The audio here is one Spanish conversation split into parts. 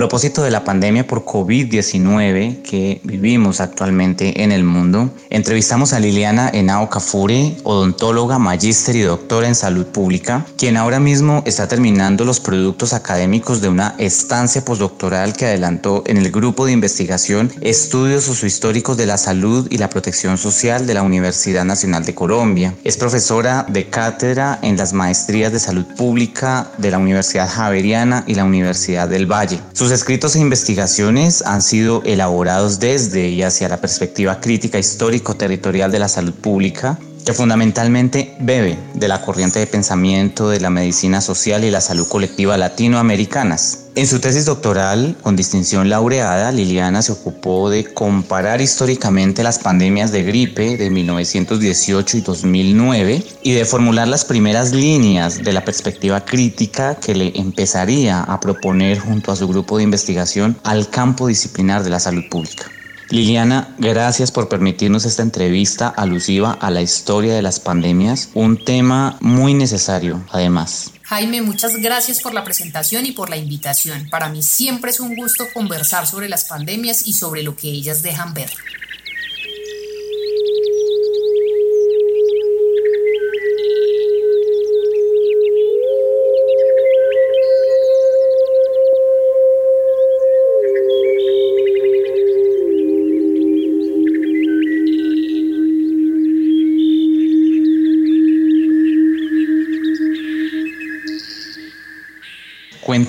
Propósito de la pandemia por COVID-19 que vivimos actualmente en el mundo, entrevistamos a Liliana Henao Cafure, odontóloga, magíster y doctora en salud pública, quien ahora mismo está terminando los productos académicos de una estancia postdoctoral que adelantó en el grupo de investigación Estudios Sociohistóricos de la Salud y la Protección Social de la Universidad Nacional de Colombia. Es profesora de cátedra en las maestrías de salud pública de la Universidad Javeriana y la Universidad del Valle. Escritos e investigaciones han sido elaborados desde y hacia la perspectiva crítica histórico-territorial de la salud pública, que fundamentalmente bebe de la corriente de pensamiento de la medicina social y la salud colectiva latinoamericanas. En su tesis doctoral, con distinción laureada, Liliana se ocupó de comparar históricamente las pandemias de gripe de 1918 y 2009 y de formular las primeras líneas de la perspectiva crítica que le empezaría a proponer junto a su grupo de investigación al campo disciplinar de la salud pública. Liliana, gracias por permitirnos esta entrevista alusiva a la historia de las pandemias, un tema muy necesario además. Jaime, muchas gracias por la presentación y por la invitación. Para mí siempre es un gusto conversar sobre las pandemias y sobre lo que ellas dejan ver.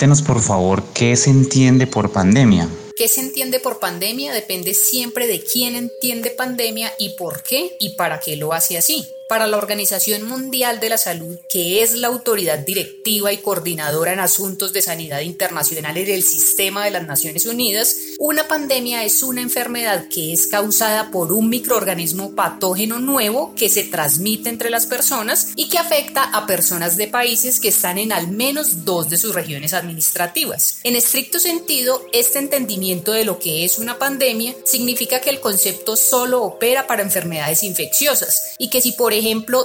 Cuéntenos por favor qué se entiende por pandemia. ¿Qué se entiende por pandemia? Depende siempre de quién entiende pandemia y por qué y para qué lo hace así para la Organización Mundial de la Salud, que es la autoridad directiva y coordinadora en asuntos de sanidad internacional en el sistema de las Naciones Unidas, una pandemia es una enfermedad que es causada por un microorganismo patógeno nuevo que se transmite entre las personas y que afecta a personas de países que están en al menos dos de sus regiones administrativas. En estricto sentido, este entendimiento de lo que es una pandemia significa que el concepto solo opera para enfermedades infecciosas y que si por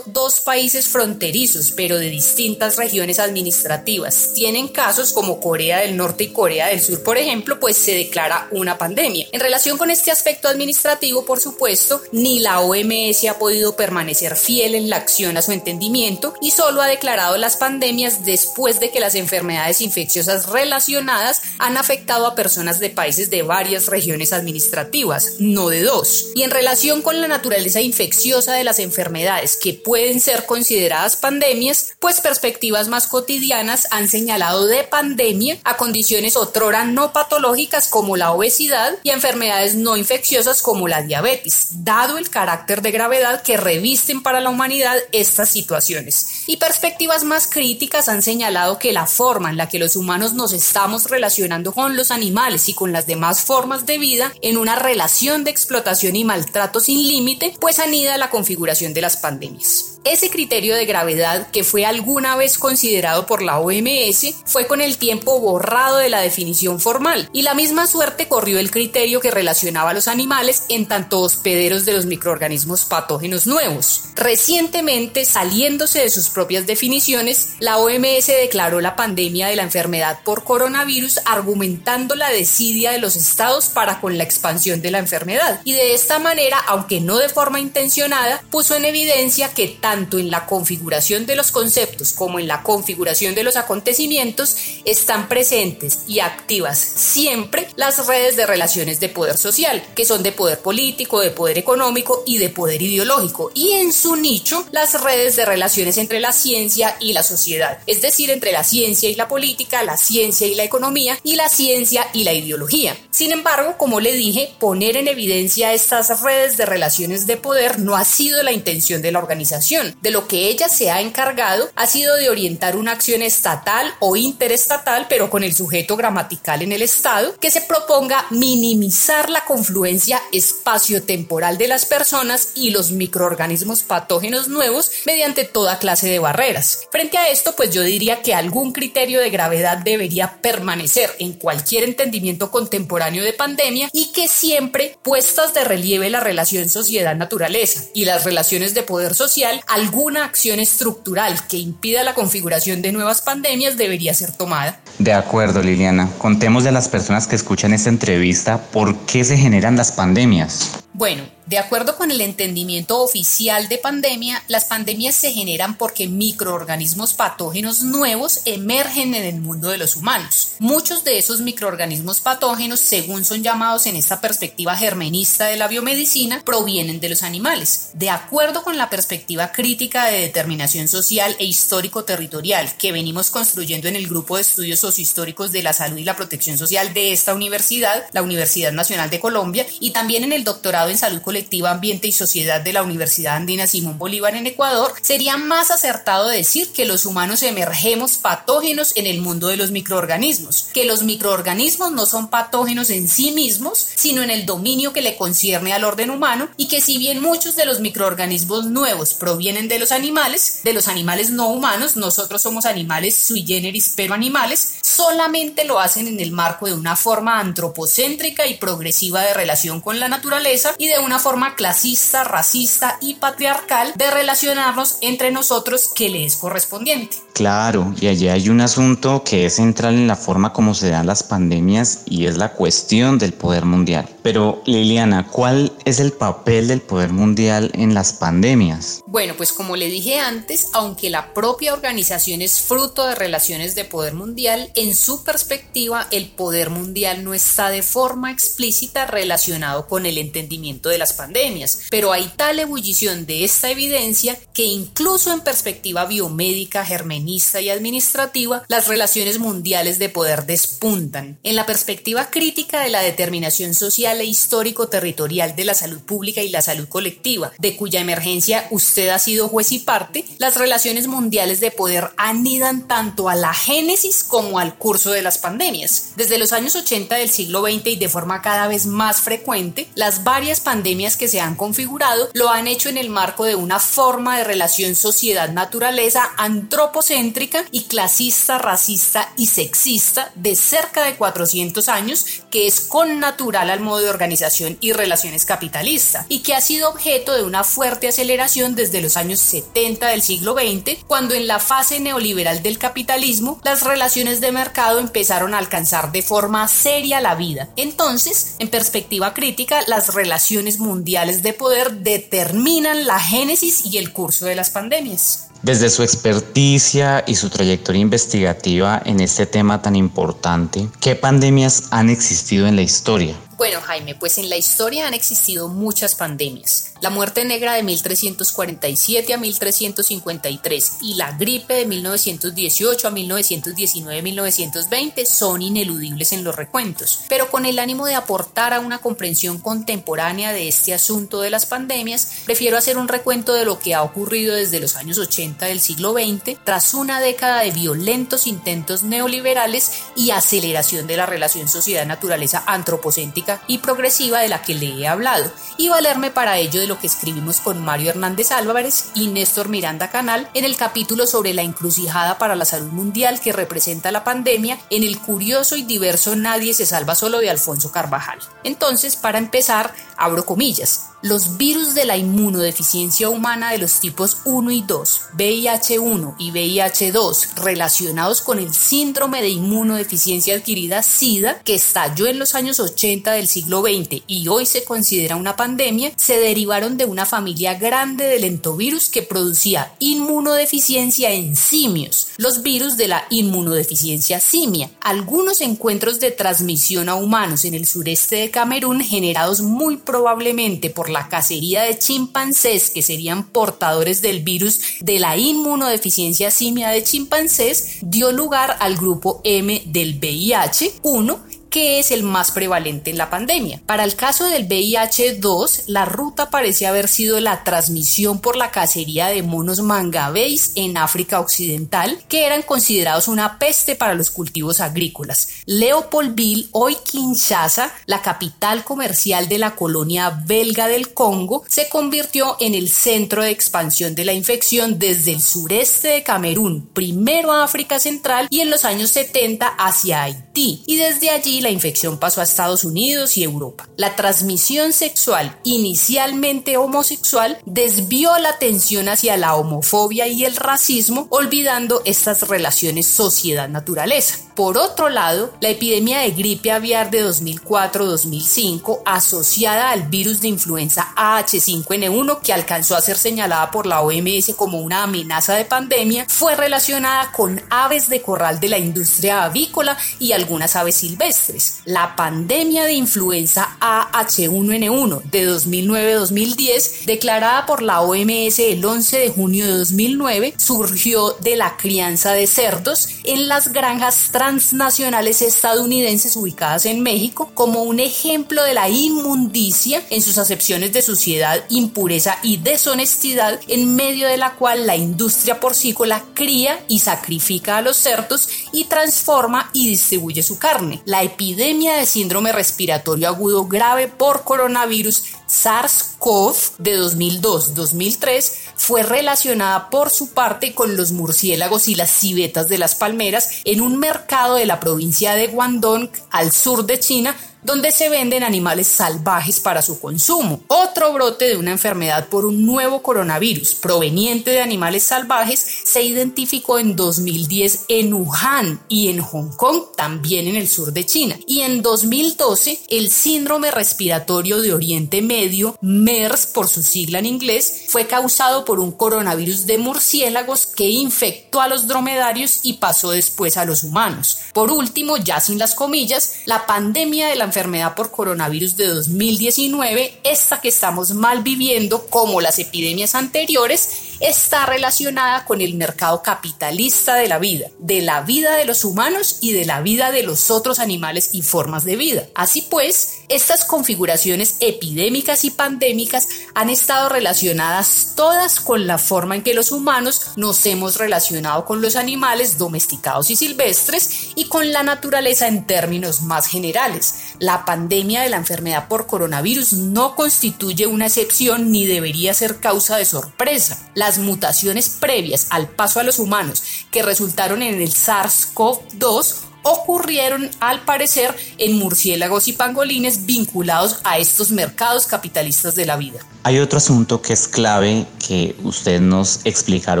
dos países fronterizos, pero de distintas regiones administrativas, tienen casos como Corea del Norte y Corea del Sur, por ejemplo, pues se declara una pandemia. En relación con este aspecto administrativo, por supuesto, ni la OMS ha podido permanecer fiel en la acción a su entendimiento y solo ha declarado las pandemias después de que las enfermedades infecciosas relacionadas han afectado a personas de países de varias regiones administrativas, no de dos. Y en relación con la naturaleza infecciosa de las enfermedades, que pueden ser consideradas pandemias, pues perspectivas más cotidianas han señalado de pandemia a condiciones otrora no patológicas como la obesidad y enfermedades no infecciosas como la diabetes, dado el carácter de gravedad que revisten para la humanidad estas situaciones. Y perspectivas más críticas han señalado que la forma en la que los humanos nos estamos relacionando con los animales y con las demás formas de vida en una relación de explotación y maltrato sin límite, pues anida la configuración de las pandemias sabem isso. Ese criterio de gravedad que fue alguna vez considerado por la OMS fue con el tiempo borrado de la definición formal y la misma suerte corrió el criterio que relacionaba a los animales en tanto hospederos de los microorganismos patógenos nuevos. Recientemente, saliéndose de sus propias definiciones, la OMS declaró la pandemia de la enfermedad por coronavirus argumentando la desidia de los estados para con la expansión de la enfermedad y de esta manera, aunque no de forma intencionada, puso en evidencia que tanto en la configuración de los conceptos como en la configuración de los acontecimientos, están presentes y activas siempre las redes de relaciones de poder social, que son de poder político, de poder económico y de poder ideológico, y en su nicho las redes de relaciones entre la ciencia y la sociedad, es decir, entre la ciencia y la política, la ciencia y la economía y la ciencia y la ideología. Sin embargo, como le dije, poner en evidencia estas redes de relaciones de poder no ha sido la intención de la organización. De lo que ella se ha encargado ha sido de orientar una acción estatal o interestatal, pero con el sujeto gramatical en el Estado, que se proponga minimizar la confluencia espacio-temporal de las personas y los microorganismos patógenos nuevos mediante toda clase de barreras. Frente a esto, pues yo diría que algún criterio de gravedad debería permanecer en cualquier entendimiento contemporáneo de pandemia y que siempre puestas de relieve la relación sociedad-naturaleza y las relaciones de poder social, alguna acción estructural que impida la configuración de nuevas pandemias debería ser tomada. De acuerdo, Liliana. Contemos de las personas que escuchan esta entrevista por qué se generan las pandemias. Bueno, de acuerdo con el entendimiento oficial de pandemia, las pandemias se generan porque microorganismos patógenos nuevos emergen en el mundo de los humanos. Muchos de esos microorganismos patógenos, según son llamados en esta perspectiva germenista de la biomedicina, provienen de los animales. De acuerdo con la perspectiva crítica de determinación social e histórico-territorial que venimos construyendo en el grupo de estudios sociohistóricos de la salud y la protección social de esta universidad, la Universidad Nacional de Colombia, y también en el doctorado en salud colectiva, ambiente y sociedad de la Universidad Andina Simón Bolívar en Ecuador, sería más acertado decir que los humanos emergemos patógenos en el mundo de los microorganismos, que los microorganismos no son patógenos en sí mismos, sino en el dominio que le concierne al orden humano y que si bien muchos de los microorganismos nuevos provienen de los animales, de los animales no humanos, nosotros somos animales sui generis pero animales, solamente lo hacen en el marco de una forma antropocéntrica y progresiva de relación con la naturaleza y de una forma clasista, racista y patriarcal de relacionarnos entre nosotros que le es correspondiente. Claro, y allí hay un asunto que es central en la forma como se dan las pandemias y es la cuestión del poder mundial. Pero Liliana, ¿cuál es el papel del poder mundial en las pandemias? Bueno, pues como le dije antes, aunque la propia organización es fruto de relaciones de poder mundial, en su perspectiva el poder mundial no está de forma explícita relacionado con el entendimiento de las pandemias, pero hay tal ebullición de esta evidencia que incluso en perspectiva biomédica, germenista y administrativa, las relaciones mundiales de poder despuntan. En la perspectiva crítica de la determinación social e histórico-territorial de la salud pública y la salud colectiva, de cuya emergencia usted ha sido juez y parte, las relaciones mundiales de poder anidan tanto a la génesis como al curso de las pandemias. Desde los años 80 del siglo XX y de forma cada vez más frecuente, las varias pandemias que se han configurado lo han hecho en el marco de una forma de relación sociedad-naturaleza antropocéntrica y clasista, racista y sexista de cerca de 400 años que es connatural al modo organización y relaciones capitalista y que ha sido objeto de una fuerte aceleración desde los años 70 del siglo XX cuando en la fase neoliberal del capitalismo las relaciones de mercado empezaron a alcanzar de forma seria la vida. Entonces, en perspectiva crítica, las relaciones mundiales de poder determinan la génesis y el curso de las pandemias. Desde su experticia y su trayectoria investigativa en este tema tan importante, ¿qué pandemias han existido en la historia? Bueno, Jaime, pues en la historia han existido muchas pandemias. La muerte negra de 1347 a 1353 y la gripe de 1918 a 1919-1920 son ineludibles en los recuentos, pero con el ánimo de aportar a una comprensión contemporánea de este asunto de las pandemias, prefiero hacer un recuento de lo que ha ocurrido desde los años 80 del siglo XX tras una década de violentos intentos neoliberales y aceleración de la relación sociedad-naturaleza antropocéntrica y progresiva de la que le he hablado, y valerme para ello de lo que escribimos con Mario Hernández Álvarez y Néstor Miranda Canal en el capítulo sobre la encrucijada para la salud mundial que representa la pandemia en el curioso y diverso Nadie se salva solo de Alfonso Carvajal. Entonces, para empezar, abro comillas, los virus de la inmunodeficiencia humana de los tipos 1 y 2, VIH1 y VIH2, relacionados con el síndrome de inmunodeficiencia adquirida SIDA, que estalló en los años 80 del siglo XX y hoy se considera una pandemia, se derivaron de una familia grande de lentovirus que producía inmunodeficiencia en simios, los virus de la inmunodeficiencia simia. Algunos encuentros de transmisión a humanos en el sureste de Camerún generados muy probablemente por la cacería de chimpancés que serían portadores del virus de la inmunodeficiencia simia de chimpancés dio lugar al grupo M del VIH-1 que es el más prevalente en la pandemia. Para el caso del VIH-2, la ruta parece haber sido la transmisión por la cacería de monos mangabeis en África Occidental, que eran considerados una peste para los cultivos agrícolas. Leopoldville, hoy Kinshasa, la capital comercial de la colonia belga del Congo, se convirtió en el centro de expansión de la infección desde el sureste de Camerún, primero a África Central y en los años 70 hacia Haití, y desde allí la infección pasó a Estados Unidos y Europa. La transmisión sexual, inicialmente homosexual, desvió la atención hacia la homofobia y el racismo, olvidando estas relaciones sociedad-naturaleza. Por otro lado, la epidemia de gripe aviar de 2004-2005, asociada al virus de influenza AH5N1 que alcanzó a ser señalada por la OMS como una amenaza de pandemia, fue relacionada con aves de corral de la industria avícola y algunas aves silvestres. La pandemia de influenza AH1N1 de 2009-2010, declarada por la OMS el 11 de junio de 2009, surgió de la crianza de cerdos en las granjas transnacionales estadounidenses ubicadas en México como un ejemplo de la inmundicia en sus acepciones de suciedad, impureza y deshonestidad en medio de la cual la industria porcícola cría y sacrifica a los cerdos y transforma y distribuye su carne. La epidemia de síndrome respiratorio agudo grave por coronavirus SARS-CoV de 2002-2003 fue relacionada por su parte con los murciélagos y las civetas de las palmeras en un mercado de la provincia de Guangdong al sur de China donde se venden animales salvajes para su consumo. Otro brote de una enfermedad por un nuevo coronavirus proveniente de animales salvajes se identificó en 2010 en Wuhan y en Hong Kong, también en el sur de China. Y en 2012 el síndrome respiratorio de Oriente Medio, MERS por su sigla en inglés, fue causado por un coronavirus de murciélagos que infectó a los dromedarios y pasó después a los humanos. Por último, ya sin las comillas, la pandemia de la enfermedad por coronavirus de 2019, esta que estamos mal viviendo como las epidemias anteriores, está relacionada con el mercado capitalista de la vida, de la vida de los humanos y de la vida de los otros animales y formas de vida. Así pues, estas configuraciones epidémicas y pandémicas han estado relacionadas todas con la forma en que los humanos nos hemos relacionado con los animales domesticados y silvestres y con la naturaleza en términos más generales la pandemia de la enfermedad por coronavirus no constituye una excepción ni debería ser causa de sorpresa. Las mutaciones previas al paso a los humanos que resultaron en el SARS-CoV-2 ocurrieron al parecer en murciélagos y pangolines vinculados a estos mercados capitalistas de la vida. Hay otro asunto que es clave que usted nos explicara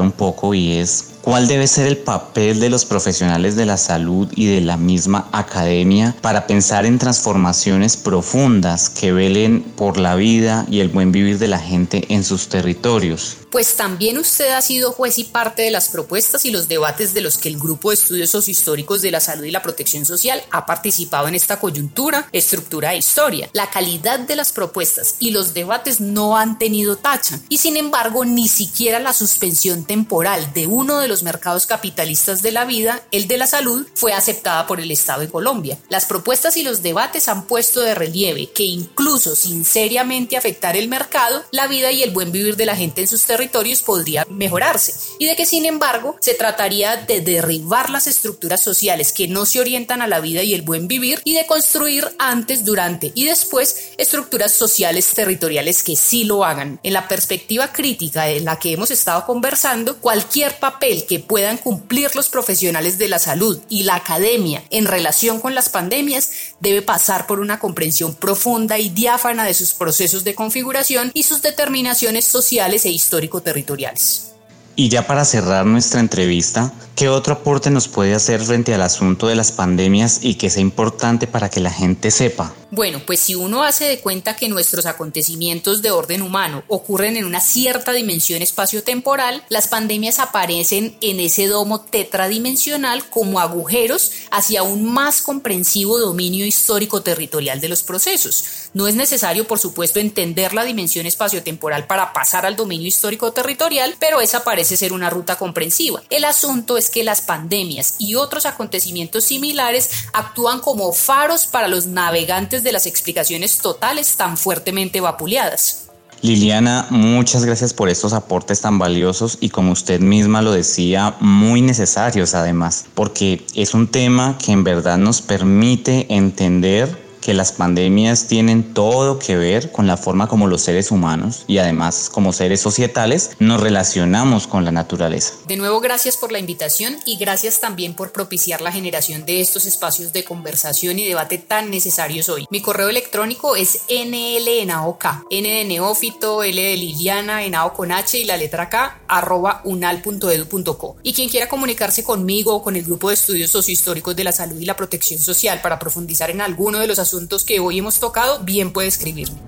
un poco y es ¿Cuál debe ser el papel de los profesionales de la salud y de la misma academia para pensar en transformaciones profundas que velen por la vida y el buen vivir de la gente en sus territorios? Pues también usted ha sido juez y parte de las propuestas y los debates de los que el Grupo de Estudios Sociohistóricos de la Salud y la Protección Social ha participado en esta coyuntura, estructura e historia. La calidad de las propuestas y los debates no han tenido tacha y sin embargo ni siquiera la suspensión temporal de uno de los mercados capitalistas de la vida, el de la salud, fue aceptada por el Estado de Colombia. Las propuestas y los debates han puesto de relieve que incluso sin seriamente afectar el mercado, la vida y el buen vivir de la gente en sus territorios podría mejorarse y de que sin embargo se trataría de derribar las estructuras sociales que no se orientan a la vida y el buen vivir y de construir antes, durante y después estructuras sociales territoriales que sí lo hagan. En la perspectiva crítica de la que hemos estado conversando, cualquier papel que puedan cumplir los profesionales de la salud y la academia en relación con las pandemias debe pasar por una comprensión profunda y diáfana de sus procesos de configuración y sus determinaciones sociales e histórico-territoriales. Y ya para cerrar nuestra entrevista, ¿Qué otro aporte nos puede hacer frente al asunto de las pandemias y que sea importante para que la gente sepa? Bueno, pues si uno hace de cuenta que nuestros acontecimientos de orden humano ocurren en una cierta dimensión espaciotemporal, las pandemias aparecen en ese domo tetradimensional como agujeros hacia un más comprensivo dominio histórico territorial de los procesos. No es necesario, por supuesto, entender la dimensión espaciotemporal para pasar al dominio histórico territorial, pero esa parece ser una ruta comprensiva. El asunto es que las pandemias y otros acontecimientos similares actúan como faros para los navegantes de las explicaciones totales tan fuertemente vapuleadas. Liliana, muchas gracias por estos aportes tan valiosos y como usted misma lo decía, muy necesarios además, porque es un tema que en verdad nos permite entender que las pandemias tienen todo que ver con la forma como los seres humanos y además como seres societales nos relacionamos con la naturaleza. De nuevo, gracias por la invitación y gracias también por propiciar la generación de estos espacios de conversación y debate tan necesarios hoy. Mi correo electrónico es nlenaok, n de neófito, l de liliana, enao con h y la letra k, arroba unal.edu.co. Y quien quiera comunicarse conmigo o con el grupo de estudios sociohistóricos de la salud y la protección social para profundizar en alguno de los asuntos que hoy hemos tocado, bien puede escribirme.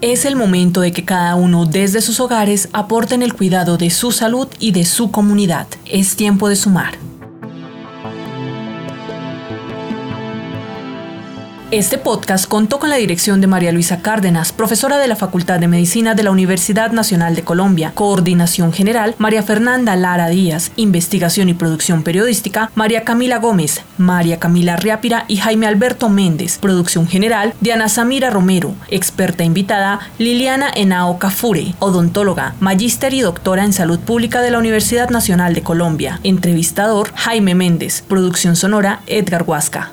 Es el momento de que cada uno desde sus hogares aporten el cuidado de su salud y de su comunidad. Es tiempo de sumar. Este podcast contó con la dirección de María Luisa Cárdenas, profesora de la Facultad de Medicina de la Universidad Nacional de Colombia. Coordinación General, María Fernanda Lara Díaz. Investigación y producción periodística, María Camila Gómez, María Camila Riápira y Jaime Alberto Méndez. Producción General, Diana Samira Romero. Experta invitada, Liliana Enao Cafure, odontóloga, magíster y doctora en salud pública de la Universidad Nacional de Colombia. Entrevistador, Jaime Méndez. Producción sonora, Edgar Huasca.